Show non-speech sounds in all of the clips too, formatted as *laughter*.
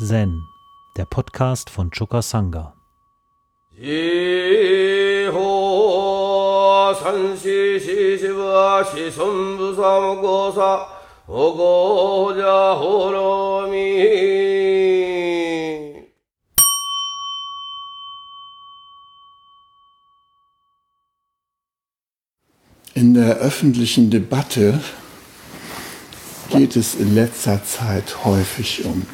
Zen, der Podcast von Choka Sangha. In der öffentlichen Debatte geht es in letzter Zeit häufig um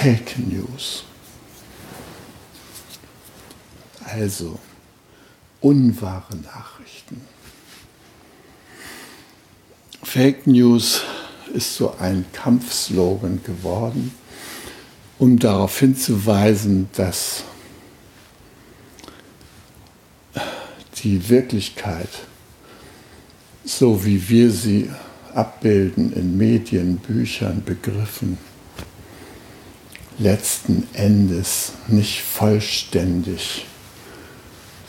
Fake News. Also unwahre Nachrichten. Fake News ist so ein Kampfslogan geworden, um darauf hinzuweisen, dass die Wirklichkeit, so wie wir sie abbilden in Medien, Büchern, Begriffen, letzten Endes nicht vollständig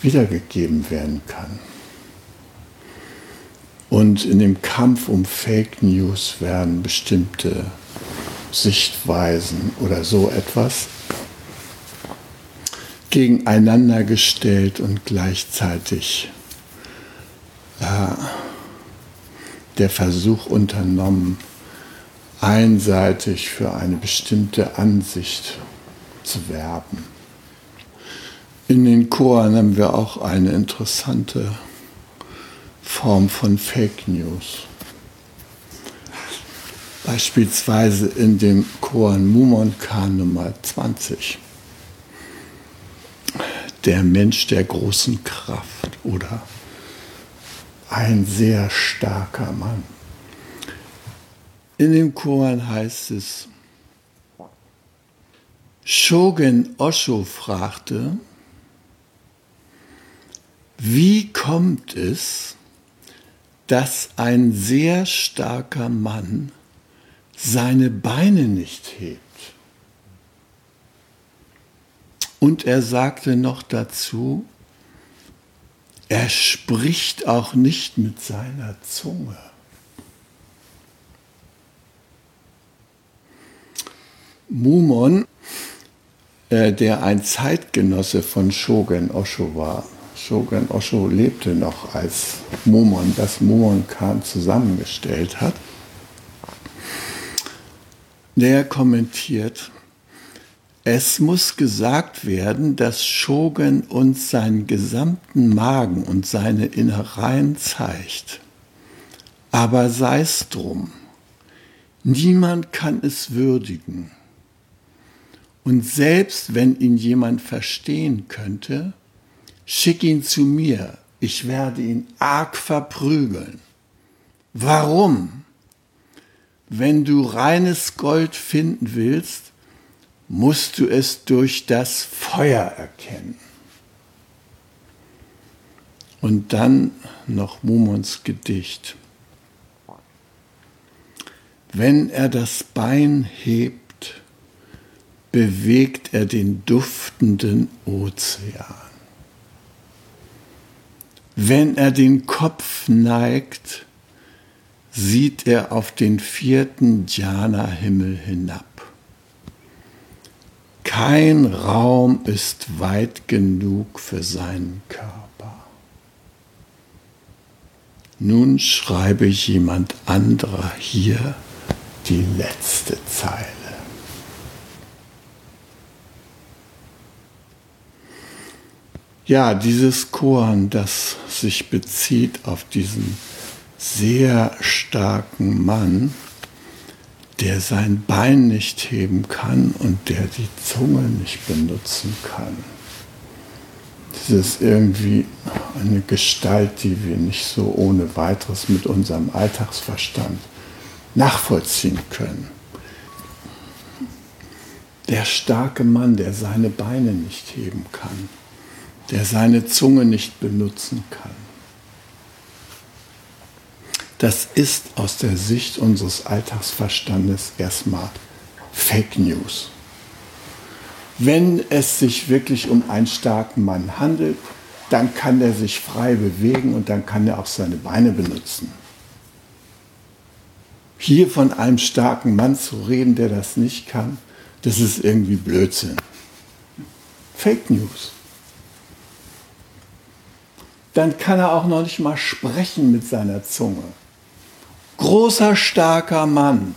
wiedergegeben werden kann. Und in dem Kampf um Fake News werden bestimmte Sichtweisen oder so etwas gegeneinander gestellt und gleichzeitig äh, der Versuch unternommen, einseitig für eine bestimmte Ansicht zu werben. In den Choren haben wir auch eine interessante Form von Fake News. Beispielsweise in dem Koran Mumonkan Nummer 20. Der Mensch der großen Kraft oder ein sehr starker Mann. In dem Koran heißt es, Shogun Osho fragte, wie kommt es, dass ein sehr starker Mann seine Beine nicht hebt? Und er sagte noch dazu, er spricht auch nicht mit seiner Zunge. Mumon, äh, der ein Zeitgenosse von Shogun Osho war. Shogun Osho lebte noch, als Mumon das Mumon-Kan zusammengestellt hat. Der kommentiert, es muss gesagt werden, dass Shogun uns seinen gesamten Magen und seine Innereien zeigt. Aber sei es drum, niemand kann es würdigen. Und selbst wenn ihn jemand verstehen könnte, schick ihn zu mir, ich werde ihn arg verprügeln. Warum? Wenn du reines Gold finden willst, musst du es durch das Feuer erkennen. Und dann noch Mumons Gedicht. Wenn er das Bein hebt, bewegt er den duftenden Ozean. Wenn er den Kopf neigt, sieht er auf den vierten Jhana-Himmel hinab. Kein Raum ist weit genug für seinen Körper. Nun schreibe jemand anderer hier die letzte Zeile. Ja, dieses Koran, das sich bezieht auf diesen sehr starken Mann, der sein Bein nicht heben kann und der die Zunge nicht benutzen kann. Das ist irgendwie eine Gestalt, die wir nicht so ohne weiteres mit unserem Alltagsverstand nachvollziehen können. Der starke Mann, der seine Beine nicht heben kann, der seine Zunge nicht benutzen kann das ist aus der Sicht unseres Alltagsverstandes erstmal Fake News. Wenn es sich wirklich um einen starken Mann handelt, dann kann er sich frei bewegen und dann kann er auch seine Beine benutzen. Hier von einem starken Mann zu reden, der das nicht kann, das ist irgendwie Blödsinn. Fake News. Dann kann er auch noch nicht mal sprechen mit seiner Zunge. Großer, starker Mann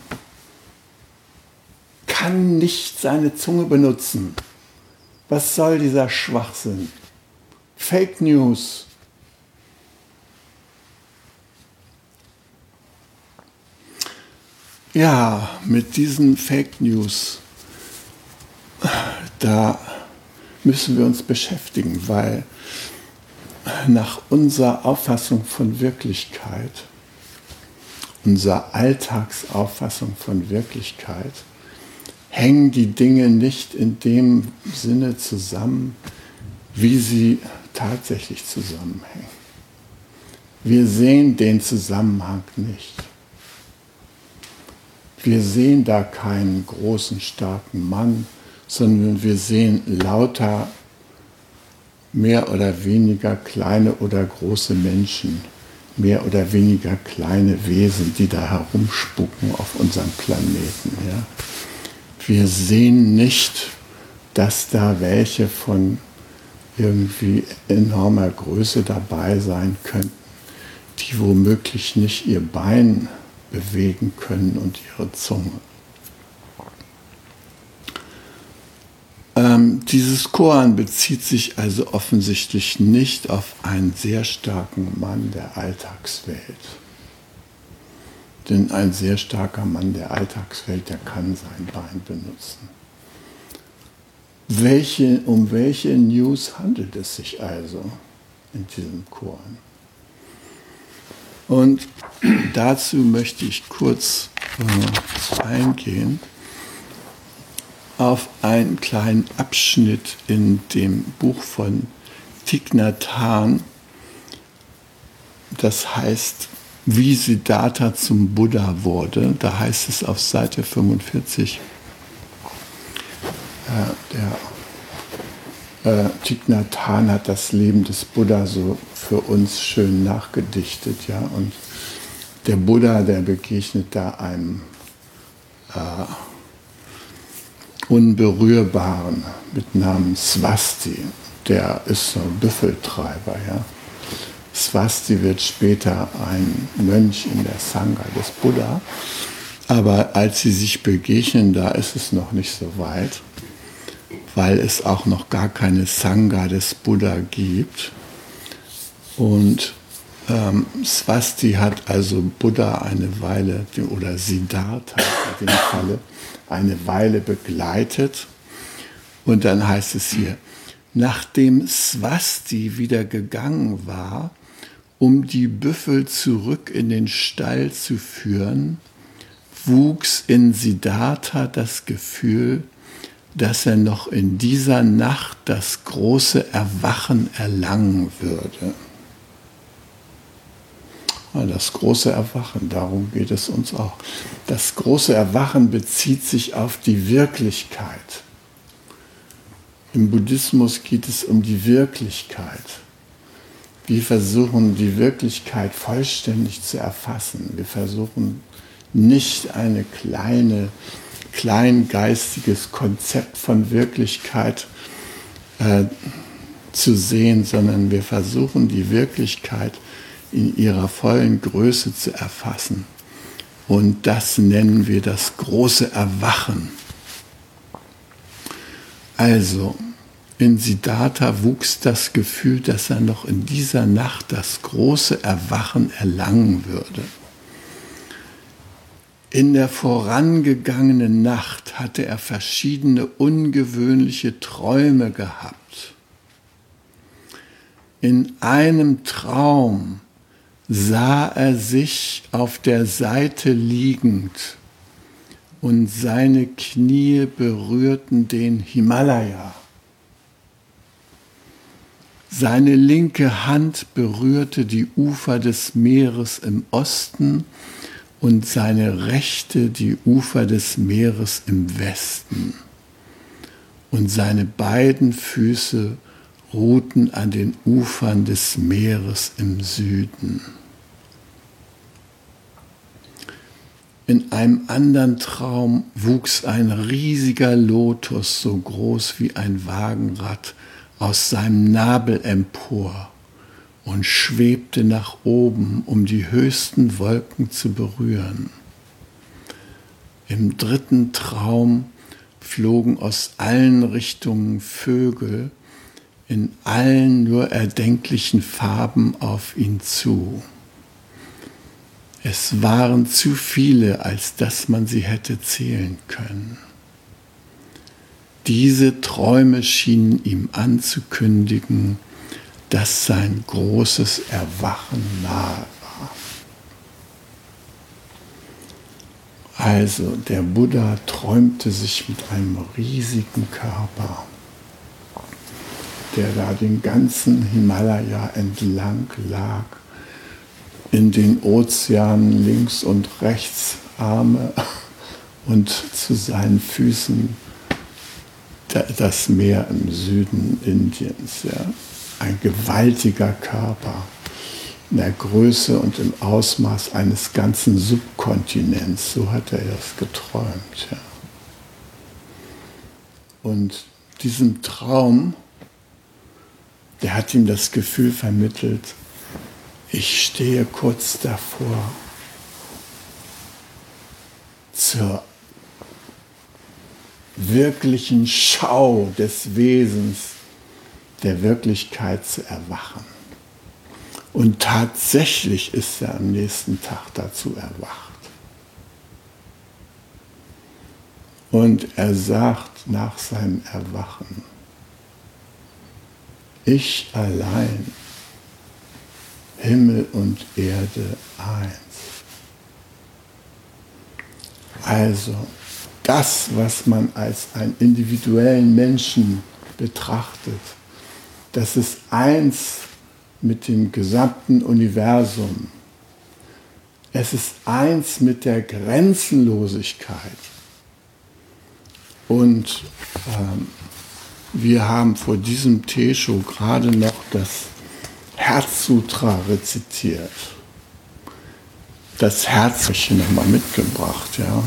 kann nicht seine Zunge benutzen. Was soll dieser Schwachsinn? Fake News. Ja, mit diesen Fake News, da müssen wir uns beschäftigen, weil nach unserer Auffassung von Wirklichkeit, unserer Alltagsauffassung von Wirklichkeit, hängen die Dinge nicht in dem Sinne zusammen, wie sie tatsächlich zusammenhängen. Wir sehen den Zusammenhang nicht. Wir sehen da keinen großen, starken Mann, sondern wir sehen lauter mehr oder weniger kleine oder große Menschen, mehr oder weniger kleine Wesen, die da herumspucken auf unserem Planeten. Ja? wir sehen nicht, dass da welche von irgendwie enormer Größe dabei sein könnten, die womöglich nicht ihr Bein bewegen können und ihre Zunge. Ähm, dieses Koran bezieht sich also offensichtlich nicht auf einen sehr starken Mann der Alltagswelt. Denn ein sehr starker Mann der Alltagswelt, der kann sein Bein benutzen. Welche, um welche News handelt es sich also in diesem Koran? Und *clears throat* dazu möchte ich kurz äh, eingehen auf einen kleinen Abschnitt in dem Buch von Thich. Das heißt wie Siddhartha zum Buddha wurde. Da heißt es auf Seite 45, äh, der äh, Thich hat das Leben des Buddha so für uns schön nachgedichtet. Ja? Und der Buddha, der begegnet da einem äh, Unberührbaren mit Namen Swasti. Der ist so ein Büffeltreiber. Ja? Swasti wird später ein Mönch in der Sangha des Buddha. Aber als sie sich begegnen, da ist es noch nicht so weit, weil es auch noch gar keine Sangha des Buddha gibt. Und ähm, Swasti hat also Buddha eine Weile, oder Siddhartha in dem Falle, eine Weile begleitet. Und dann heißt es hier, nachdem Swasti wieder gegangen war, um die Büffel zurück in den Stall zu führen, wuchs in Siddhartha das Gefühl, dass er noch in dieser Nacht das große Erwachen erlangen würde. Das große Erwachen, darum geht es uns auch. Das große Erwachen bezieht sich auf die Wirklichkeit. Im Buddhismus geht es um die Wirklichkeit. Wir versuchen die Wirklichkeit vollständig zu erfassen. Wir versuchen nicht eine kleine, kleingeistiges Konzept von Wirklichkeit äh, zu sehen, sondern wir versuchen die Wirklichkeit in ihrer vollen Größe zu erfassen. Und das nennen wir das große Erwachen. Also, in Siddhartha wuchs das Gefühl, dass er noch in dieser Nacht das große Erwachen erlangen würde. In der vorangegangenen Nacht hatte er verschiedene ungewöhnliche Träume gehabt. In einem Traum sah er sich auf der Seite liegend und seine Knie berührten den Himalaya. Seine linke Hand berührte die Ufer des Meeres im Osten und seine rechte die Ufer des Meeres im Westen. Und seine beiden Füße ruhten an den Ufern des Meeres im Süden. In einem anderen Traum wuchs ein riesiger Lotus, so groß wie ein Wagenrad, aus seinem Nabel empor und schwebte nach oben, um die höchsten Wolken zu berühren. Im dritten Traum flogen aus allen Richtungen Vögel in allen nur erdenklichen Farben auf ihn zu. Es waren zu viele, als dass man sie hätte zählen können. Diese Träume schienen ihm anzukündigen, dass sein großes Erwachen nahe war. Also der Buddha träumte sich mit einem riesigen Körper, der da den ganzen Himalaya entlang lag, in den Ozeanen links und rechts Arme *laughs* und zu seinen Füßen das Meer im Süden Indiens. Ja ein gewaltiger Körper in der Größe und im Ausmaß eines ganzen Subkontinents. So hat er es geträumt. Ja. Und diesem Traum, der hat ihm das Gefühl vermittelt, ich stehe kurz davor, zur wirklichen Schau des Wesens der Wirklichkeit zu erwachen. Und tatsächlich ist er am nächsten Tag dazu erwacht. Und er sagt nach seinem Erwachen, ich allein, Himmel und Erde eins. Also das, was man als einen individuellen Menschen betrachtet, das ist eins mit dem gesamten Universum. Es ist eins mit der Grenzenlosigkeit. Und ähm, wir haben vor diesem Tesho gerade noch das Herzsutra rezitiert. Das Herz habe ich hier nochmal mitgebracht, ja.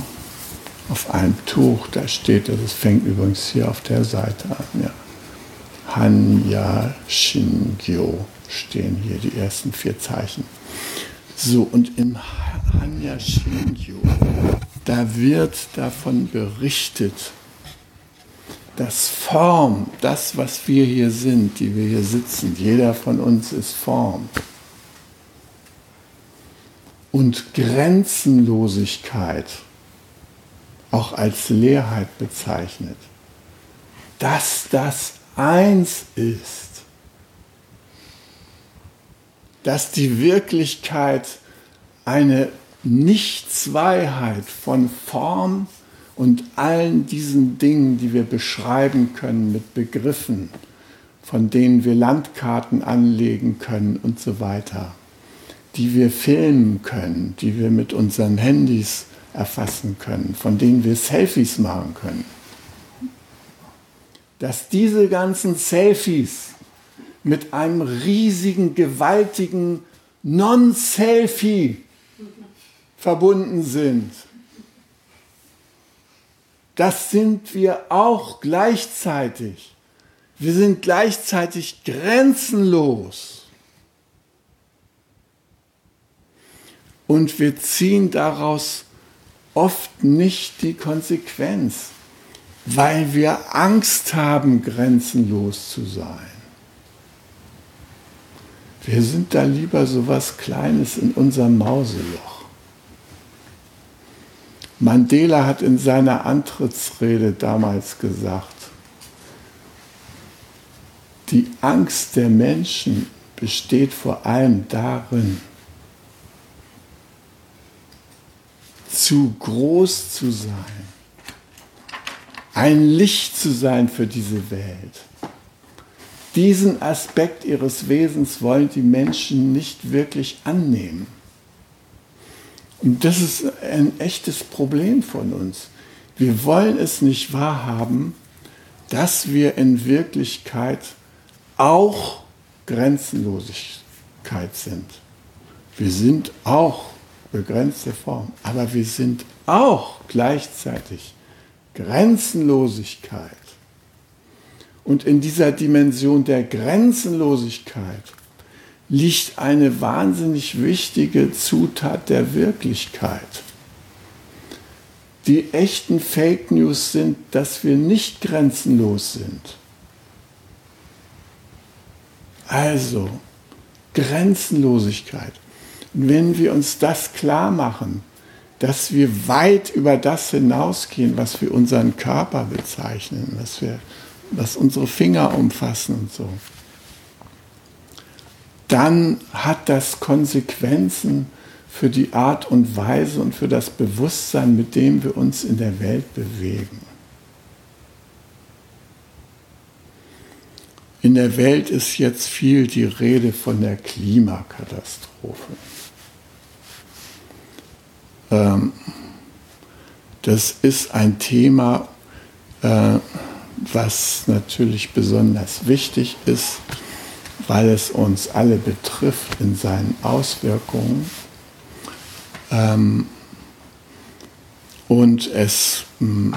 Auf einem Tuch, da steht das fängt übrigens hier auf der Seite an, ja. Hanya Shingyo stehen hier die ersten vier Zeichen. So, und im Hanya Shingyo, da wird davon berichtet, dass Form, das, was wir hier sind, die wir hier sitzen, jeder von uns ist Form. Und Grenzenlosigkeit auch als Leerheit bezeichnet, dass das eins ist, dass die Wirklichkeit eine Nichtzweiheit von Form und allen diesen Dingen, die wir beschreiben können mit Begriffen, von denen wir Landkarten anlegen können und so weiter, die wir filmen können, die wir mit unseren Handys erfassen können, von denen wir Selfies machen können dass diese ganzen Selfies mit einem riesigen, gewaltigen Non-Selfie verbunden sind. Das sind wir auch gleichzeitig. Wir sind gleichzeitig grenzenlos. Und wir ziehen daraus oft nicht die Konsequenz weil wir Angst haben, grenzenlos zu sein. Wir sind da lieber so was Kleines in unserem Mauseloch. Mandela hat in seiner Antrittsrede damals gesagt, die Angst der Menschen besteht vor allem darin, zu groß zu sein ein Licht zu sein für diese Welt. Diesen Aspekt ihres Wesens wollen die Menschen nicht wirklich annehmen. Und das ist ein echtes Problem von uns. Wir wollen es nicht wahrhaben, dass wir in Wirklichkeit auch Grenzenlosigkeit sind. Wir sind auch begrenzte Form. Aber wir sind auch gleichzeitig Grenzenlosigkeit. Und in dieser Dimension der Grenzenlosigkeit liegt eine wahnsinnig wichtige Zutat der Wirklichkeit. Die echten Fake News sind, dass wir nicht grenzenlos sind. Also, Grenzenlosigkeit. Und wenn wir uns das klar machen, dass wir weit über das hinausgehen, was wir unseren Körper bezeichnen, was, wir, was unsere Finger umfassen und so, dann hat das Konsequenzen für die Art und Weise und für das Bewusstsein, mit dem wir uns in der Welt bewegen. In der Welt ist jetzt viel die Rede von der Klimakatastrophe. Ähm, das ist ein Thema, äh, was natürlich besonders wichtig ist, weil es uns alle betrifft in seinen Auswirkungen. Ähm, und es hm,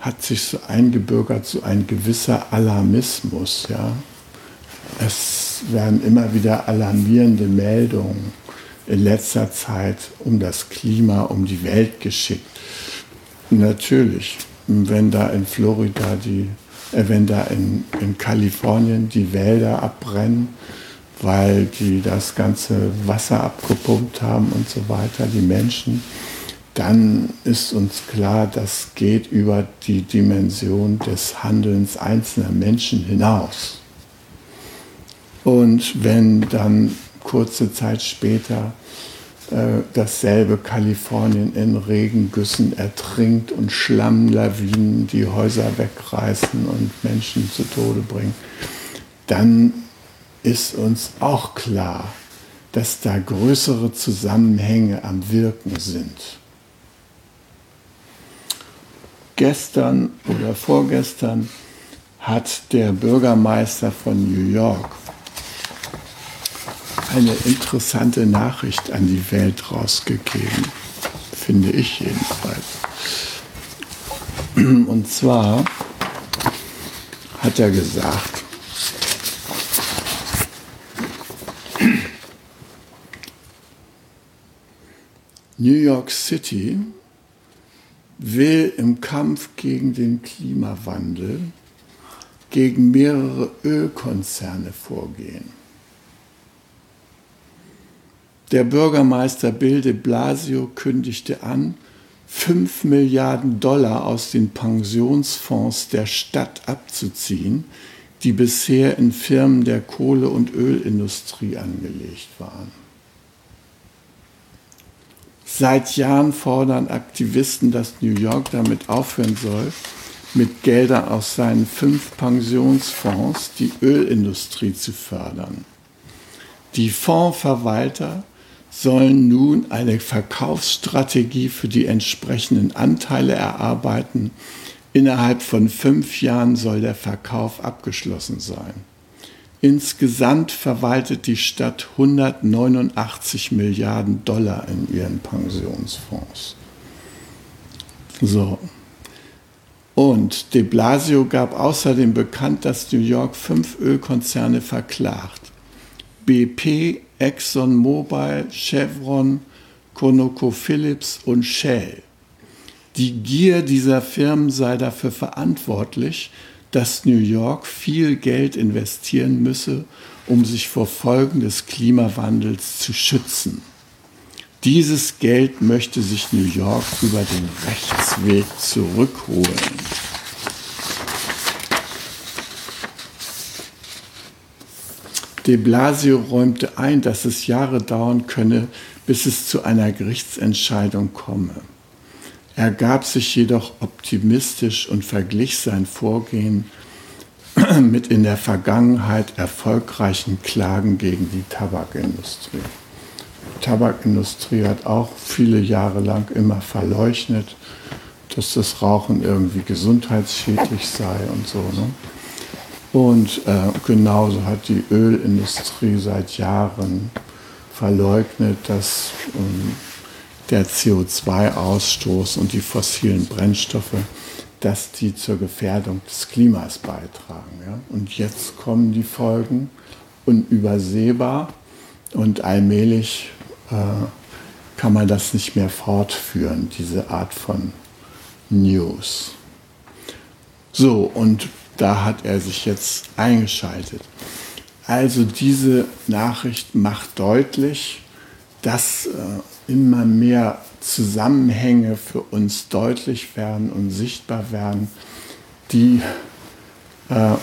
hat sich so eingebürgert, so ein gewisser Alarmismus. Ja? Es werden immer wieder alarmierende Meldungen in letzter Zeit um das Klima, um die Welt geschickt. Natürlich, wenn da in Florida die, wenn da in, in Kalifornien die Wälder abbrennen, weil die das ganze Wasser abgepumpt haben und so weiter, die Menschen, dann ist uns klar, das geht über die Dimension des Handelns einzelner Menschen hinaus. Und wenn dann kurze Zeit später äh, dasselbe Kalifornien in Regengüssen ertrinkt und Schlammlawinen die Häuser wegreißen und Menschen zu Tode bringen, dann ist uns auch klar, dass da größere Zusammenhänge am Wirken sind. Gestern oder vorgestern hat der Bürgermeister von New York eine interessante Nachricht an die Welt rausgegeben, finde ich jedenfalls. Und zwar hat er gesagt, New York City will im Kampf gegen den Klimawandel gegen mehrere Ölkonzerne vorgehen. Der Bürgermeister Bill de Blasio kündigte an, 5 Milliarden Dollar aus den Pensionsfonds der Stadt abzuziehen, die bisher in Firmen der Kohle- und Ölindustrie angelegt waren. Seit Jahren fordern Aktivisten, dass New York damit aufhören soll, mit Geldern aus seinen fünf Pensionsfonds die Ölindustrie zu fördern. Die Fondsverwalter sollen nun eine Verkaufsstrategie für die entsprechenden Anteile erarbeiten. Innerhalb von fünf Jahren soll der Verkauf abgeschlossen sein. Insgesamt verwaltet die Stadt 189 Milliarden Dollar in ihren Pensionsfonds. So. Und de Blasio gab außerdem bekannt, dass New York fünf Ölkonzerne verklagt. BP, ExxonMobil, Chevron, ConocoPhillips und Shell. Die Gier dieser Firmen sei dafür verantwortlich, dass New York viel Geld investieren müsse, um sich vor Folgen des Klimawandels zu schützen. Dieses Geld möchte sich New York über den Rechtsweg zurückholen. De Blasio räumte ein, dass es Jahre dauern könne, bis es zu einer Gerichtsentscheidung komme. Er gab sich jedoch optimistisch und verglich sein Vorgehen *clears throat* mit in der Vergangenheit erfolgreichen Klagen gegen die Tabakindustrie. Die Tabakindustrie hat auch viele Jahre lang immer verleugnet, dass das Rauchen irgendwie gesundheitsschädlich sei und so. Ne? Und äh, genauso hat die Ölindustrie seit Jahren verleugnet, dass ähm, der CO2-Ausstoß und die fossilen Brennstoffe, dass die zur Gefährdung des Klimas beitragen. Ja? Und jetzt kommen die Folgen unübersehbar und allmählich äh, kann man das nicht mehr fortführen, diese Art von News. So, und da hat er sich jetzt eingeschaltet. Also diese Nachricht macht deutlich, dass äh, immer mehr Zusammenhänge für uns deutlich werden und sichtbar werden, die, äh,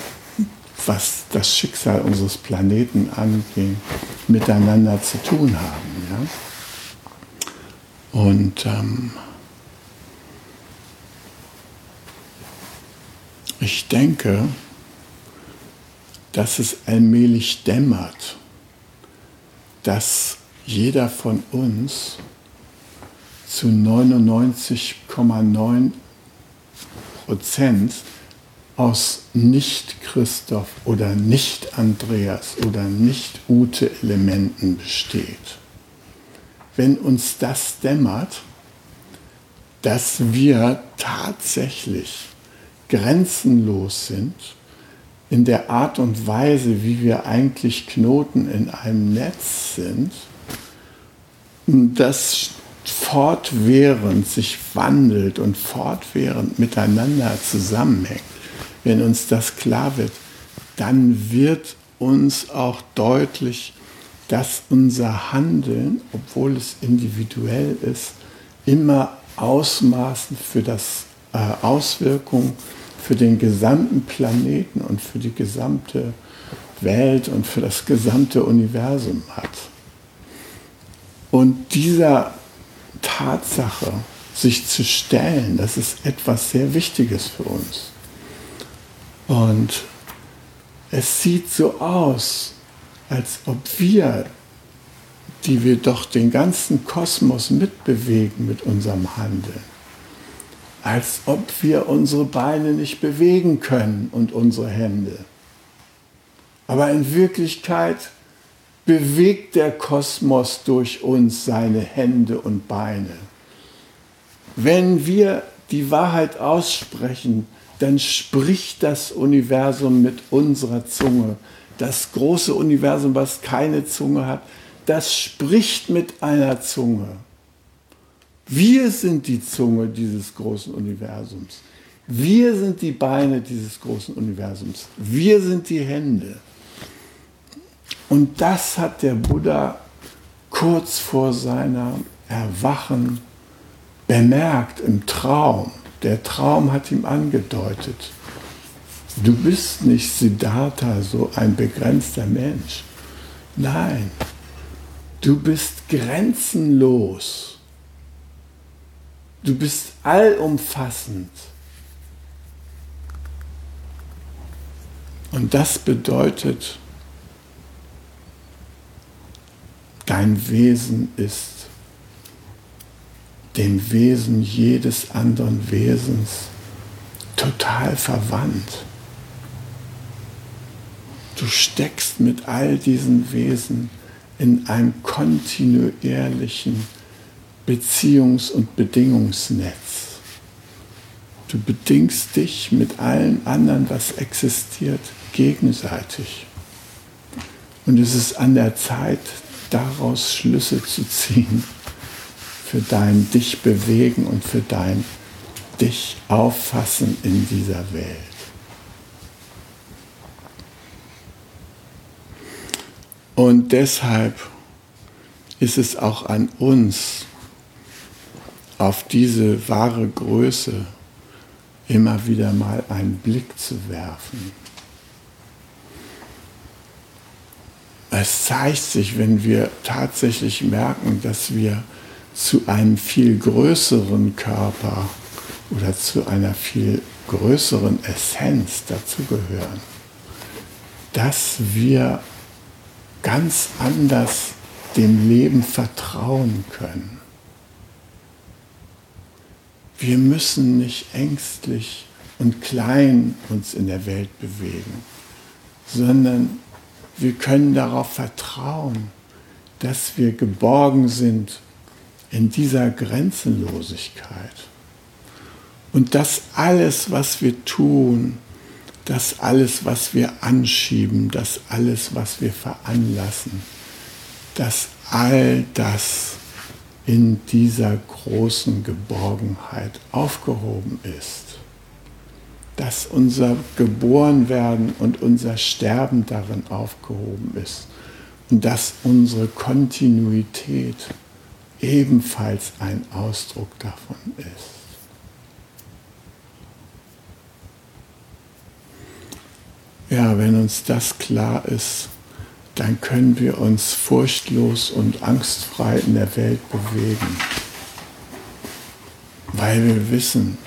was das Schicksal unseres Planeten angeht, miteinander zu tun haben. Ja? Und ähm, ich denke, dass es allmählich dämmert, dass jeder von uns zu 99,9 Prozent aus Nicht-Christoph oder Nicht-Andreas oder Nicht-Ute-Elementen besteht. Wenn uns das dämmert, dass wir tatsächlich grenzenlos sind in der Art und Weise, wie wir eigentlich Knoten in einem Netz sind, das fortwährend sich wandelt und fortwährend miteinander zusammenhängt, wenn uns das klar wird, dann wird uns auch deutlich, dass unser Handeln, obwohl es individuell ist, immer Ausmaßen für das äh, Auswirkungen für den gesamten Planeten und für die gesamte Welt und für das gesamte Universum hat. Und dieser Tatsache, sich zu stellen, das ist etwas sehr Wichtiges für uns. Und es sieht so aus, als ob wir, die wir doch den ganzen Kosmos mitbewegen mit unserem Handeln, als ob wir unsere Beine nicht bewegen können und unsere Hände. Aber in Wirklichkeit bewegt der Kosmos durch uns seine Hände und Beine. Wenn wir die Wahrheit aussprechen, dann spricht das Universum mit unserer Zunge. Das große Universum, was keine Zunge hat, das spricht mit einer Zunge. Wir sind die Zunge dieses großen Universums. Wir sind die Beine dieses großen Universums. Wir sind die Hände. Und das hat der Buddha kurz vor seinem Erwachen bemerkt im Traum. Der Traum hat ihm angedeutet, du bist nicht Siddhartha, so ein begrenzter Mensch. Nein, du bist grenzenlos. Du bist allumfassend. Und das bedeutet, Dein Wesen ist dem Wesen jedes anderen Wesens total verwandt. Du steckst mit all diesen Wesen in einem kontinuierlichen Beziehungs- und Bedingungsnetz. Du bedingst dich mit allen anderen, was existiert, gegenseitig. Und es ist an der Zeit, daraus Schlüsse zu ziehen für dein dich bewegen und für dein dich auffassen in dieser Welt. Und deshalb ist es auch an uns, auf diese wahre Größe immer wieder mal einen Blick zu werfen. Es zeigt sich, wenn wir tatsächlich merken, dass wir zu einem viel größeren Körper oder zu einer viel größeren Essenz dazugehören, dass wir ganz anders dem Leben vertrauen können. Wir müssen nicht ängstlich und klein uns in der Welt bewegen, sondern wir können darauf vertrauen, dass wir geborgen sind in dieser Grenzenlosigkeit. Und dass alles, was wir tun, dass alles, was wir anschieben, dass alles, was wir veranlassen, dass all das in dieser großen Geborgenheit aufgehoben ist. Dass unser Geborenwerden und unser Sterben darin aufgehoben ist. Und dass unsere Kontinuität ebenfalls ein Ausdruck davon ist. Ja, wenn uns das klar ist, dann können wir uns furchtlos und angstfrei in der Welt bewegen, weil wir wissen,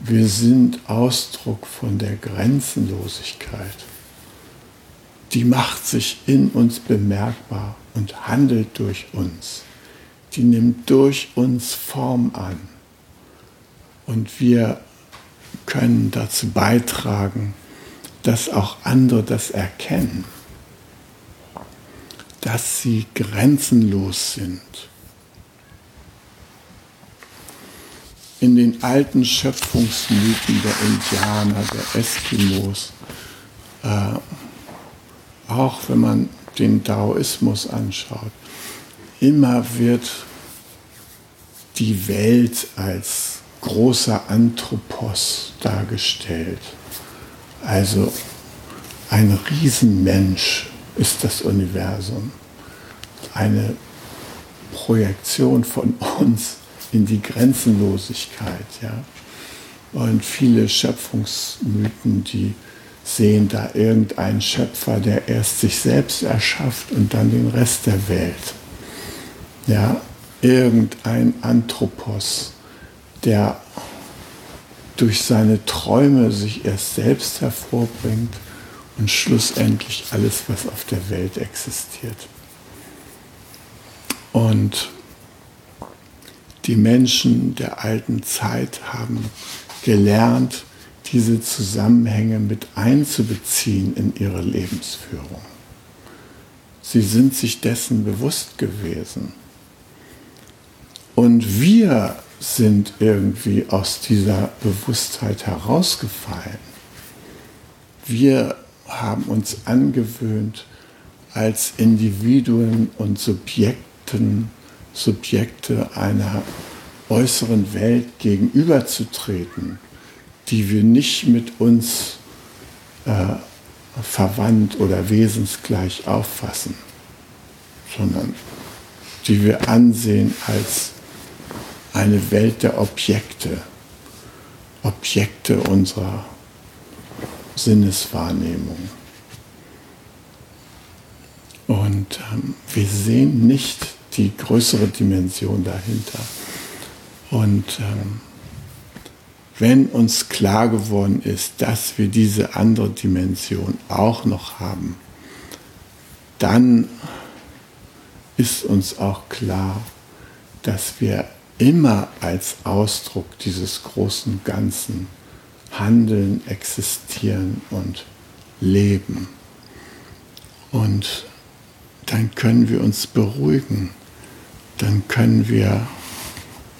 wir sind Ausdruck von der Grenzenlosigkeit. Die macht sich in uns bemerkbar und handelt durch uns. Die nimmt durch uns Form an. Und wir können dazu beitragen, dass auch andere das erkennen dass sie grenzenlos sind. In den alten Schöpfungsmythen der Indianer, der Eskimos, äh, auch wenn man den Daoismus anschaut, immer wird die Welt als großer Anthropos dargestellt. Also ein Riesenmensch, ist das Universum. Eine Projektion von uns in die Grenzenlosigkeit. Ja? Und viele Schöpfungsmythen, die sehen da irgendeinen Schöpfer, der erst sich selbst erschafft und dann den Rest der Welt. Ja, irgendein Anthropos, der durch seine Träume sich erst selbst hervorbringt und schlussendlich alles, was auf der Welt existiert. Und die Menschen der alten Zeit haben gelernt, diese Zusammenhänge mit einzubeziehen in ihre Lebensführung. Sie sind sich dessen bewusst gewesen. Und wir sind irgendwie aus dieser Bewusstheit herausgefallen. Wir haben uns angewöhnt, als Individuen und Subjekten, Subjekte einer äußeren Welt gegenüberzutreten, die wir nicht mit uns äh, verwandt oder wesensgleich auffassen, sondern die wir ansehen als eine Welt der Objekte, Objekte unserer Sinneswahrnehmung. Und ähm, wir sehen nicht die größere Dimension dahinter. Und ähm, wenn uns klar geworden ist, dass wir diese andere Dimension auch noch haben, dann ist uns auch klar, dass wir immer als Ausdruck dieses großen Ganzen handeln, existieren und leben. Und dann können wir uns beruhigen, dann können wir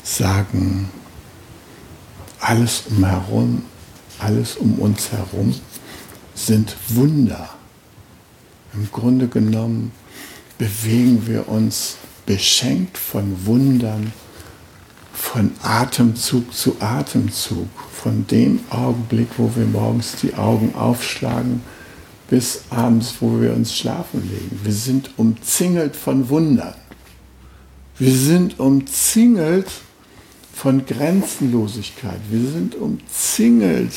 sagen, alles umherum, alles um uns herum sind Wunder. Im Grunde genommen bewegen wir uns beschenkt von Wundern, von Atemzug zu Atemzug, von dem Augenblick, wo wir morgens die Augen aufschlagen, bis abends, wo wir uns schlafen legen. Wir sind umzingelt von Wundern. Wir sind umzingelt von Grenzenlosigkeit. Wir sind umzingelt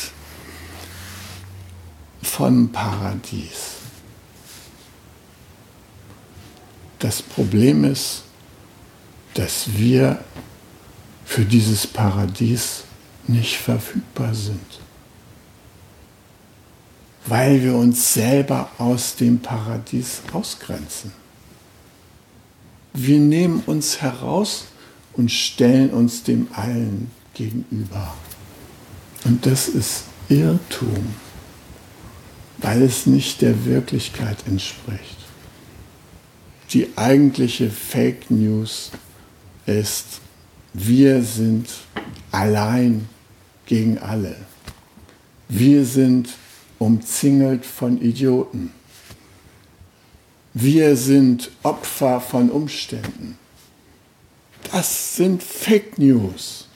von Paradies. Das Problem ist, dass wir für dieses Paradies nicht verfügbar sind, weil wir uns selber aus dem Paradies ausgrenzen. Wir nehmen uns heraus und stellen uns dem allen gegenüber. Und das ist Irrtum, weil es nicht der Wirklichkeit entspricht. die eigentliche Fake News ist, wir sind allein gegen alle. Wir sind umzingelt von Idioten. Wir sind Opfer von Umständen. Das sind Fake News.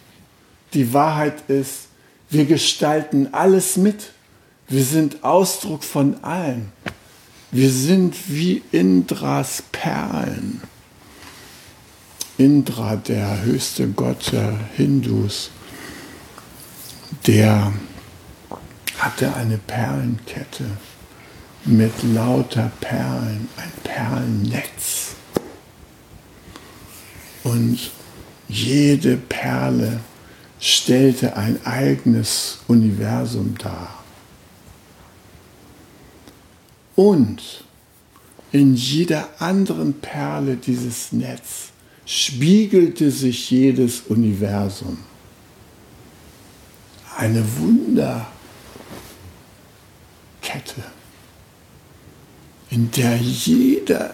Die Wahrheit ist, wir gestalten alles mit. Wir sind Ausdruck von allem. Wir sind wie Indras Perlen. Indra, der höchste Gott der Hindus, der hatte eine Perlenkette mit lauter Perlen, ein Perlennetz. Und jede Perle stellte ein eigenes Universum dar. Und in jeder anderen Perle dieses Netz spiegelte sich jedes Universum. Eine Wunderkette, in der jeder,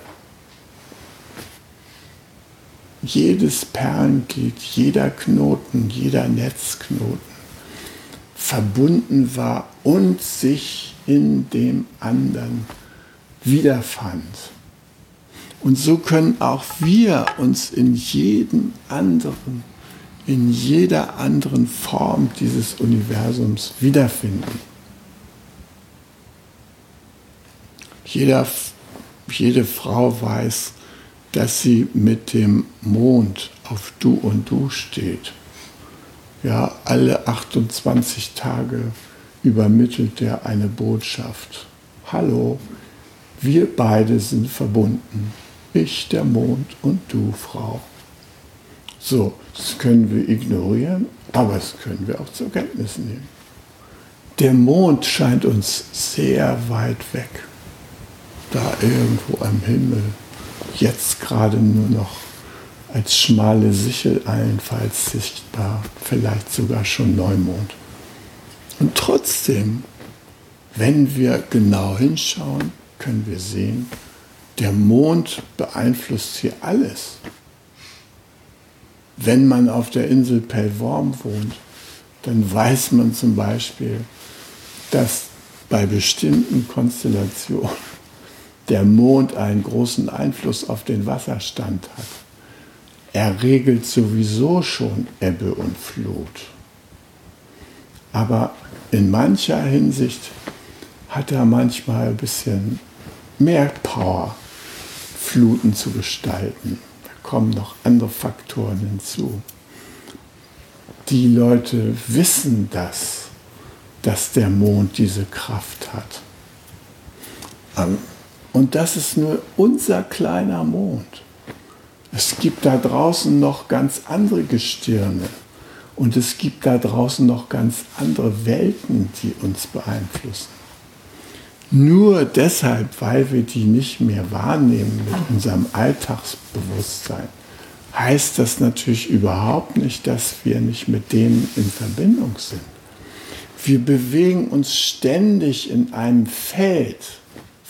jedes Perlenglied, jeder Knoten, jeder Netzknoten verbunden war und sich in dem anderen wiederfand. Und so können auch wir uns in jedem anderen, in jeder anderen Form dieses Universums wiederfinden. Jeder, jede Frau weiß, dass sie mit dem Mond auf Du und Du steht. Ja, alle 28 Tage übermittelt er eine Botschaft. Hallo, wir beide sind verbunden. Ich, der Mond und du, Frau. So, das können wir ignorieren, aber das können wir auch zur Kenntnis nehmen. Der Mond scheint uns sehr weit weg. Da irgendwo am Himmel. Jetzt gerade nur noch als schmale Sichel allenfalls sichtbar, vielleicht sogar schon Neumond. Und trotzdem, wenn wir genau hinschauen, können wir sehen, der Mond beeinflusst hier alles. Wenn man auf der Insel Pellworm wohnt, dann weiß man zum Beispiel, dass bei bestimmten Konstellationen der Mond einen großen Einfluss auf den Wasserstand hat. Er regelt sowieso schon Ebbe und Flut. Aber in mancher Hinsicht hat er manchmal ein bisschen mehr Power, Fluten zu gestalten. Da kommen noch andere Faktoren hinzu. Die Leute wissen das, dass der Mond diese Kraft hat. Ähm, und das ist nur unser kleiner Mond. Es gibt da draußen noch ganz andere Gestirne. Und es gibt da draußen noch ganz andere Welten, die uns beeinflussen. Nur deshalb, weil wir die nicht mehr wahrnehmen mit unserem Alltagsbewusstsein, heißt das natürlich überhaupt nicht, dass wir nicht mit denen in Verbindung sind. Wir bewegen uns ständig in einem Feld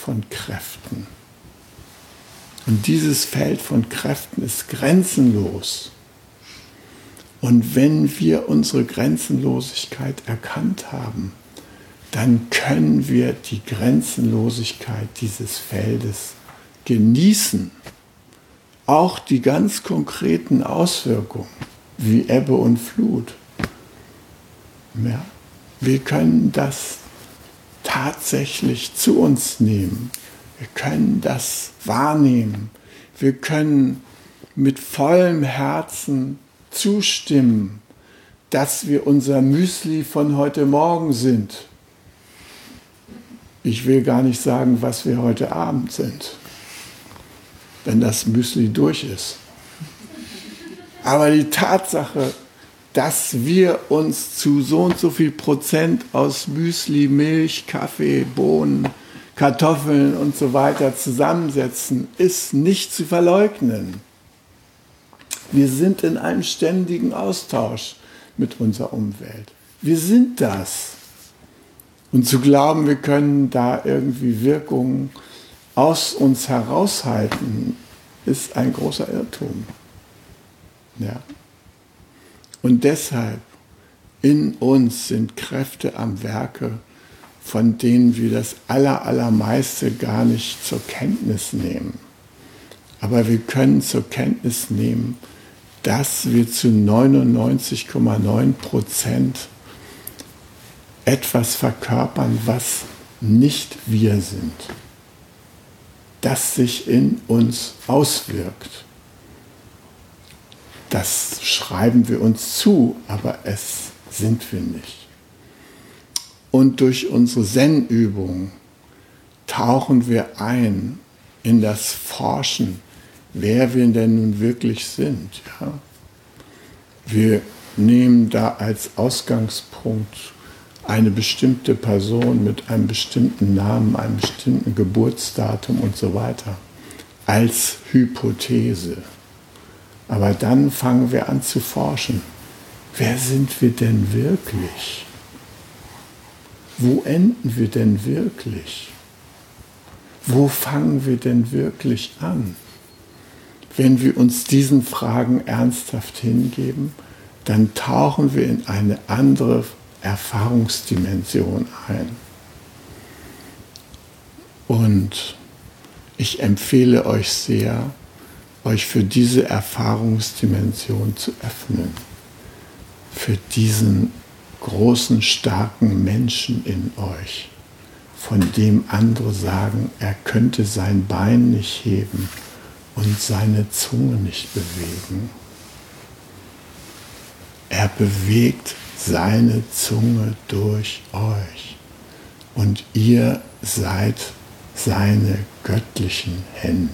von Kräften. Und dieses Feld von Kräften ist grenzenlos. Und wenn wir unsere Grenzenlosigkeit erkannt haben, dann können wir die Grenzenlosigkeit dieses Feldes genießen. Auch die ganz konkreten Auswirkungen wie Ebbe und Flut. Ja, wir können das tatsächlich zu uns nehmen. Wir können das wahrnehmen. Wir können mit vollem Herzen zustimmen, dass wir unser Müsli von heute Morgen sind ich will gar nicht sagen, was wir heute Abend sind, wenn das Müsli durch ist. Aber die Tatsache, dass wir uns zu so und so viel Prozent aus Müsli, Milch, Kaffee, Bohnen, Kartoffeln und so weiter zusammensetzen, ist nicht zu verleugnen. Wir sind in einem ständigen Austausch mit unserer Umwelt. Wir sind das. Und zu glauben, wir können da irgendwie Wirkungen aus uns heraushalten, ist ein großer Irrtum. Ja. Und deshalb, in uns sind Kräfte am Werke, von denen wir das Allerallermeiste gar nicht zur Kenntnis nehmen. Aber wir können zur Kenntnis nehmen, dass wir zu 99,9 Prozent etwas verkörpern, was nicht wir sind, das sich in uns auswirkt. Das schreiben wir uns zu, aber es sind wir nicht. Und durch unsere Zen-Übung tauchen wir ein in das Forschen, wer wir denn nun wirklich sind. Ja? Wir nehmen da als Ausgangspunkt eine bestimmte Person mit einem bestimmten Namen, einem bestimmten Geburtsdatum und so weiter als Hypothese. Aber dann fangen wir an zu forschen. Wer sind wir denn wirklich? Wo enden wir denn wirklich? Wo fangen wir denn wirklich an? Wenn wir uns diesen Fragen ernsthaft hingeben, dann tauchen wir in eine andere Erfahrungsdimension ein. Und ich empfehle euch sehr, euch für diese Erfahrungsdimension zu öffnen, für diesen großen, starken Menschen in euch, von dem andere sagen, er könnte sein Bein nicht heben und seine Zunge nicht bewegen. Er bewegt seine Zunge durch euch und ihr seid seine göttlichen Hände.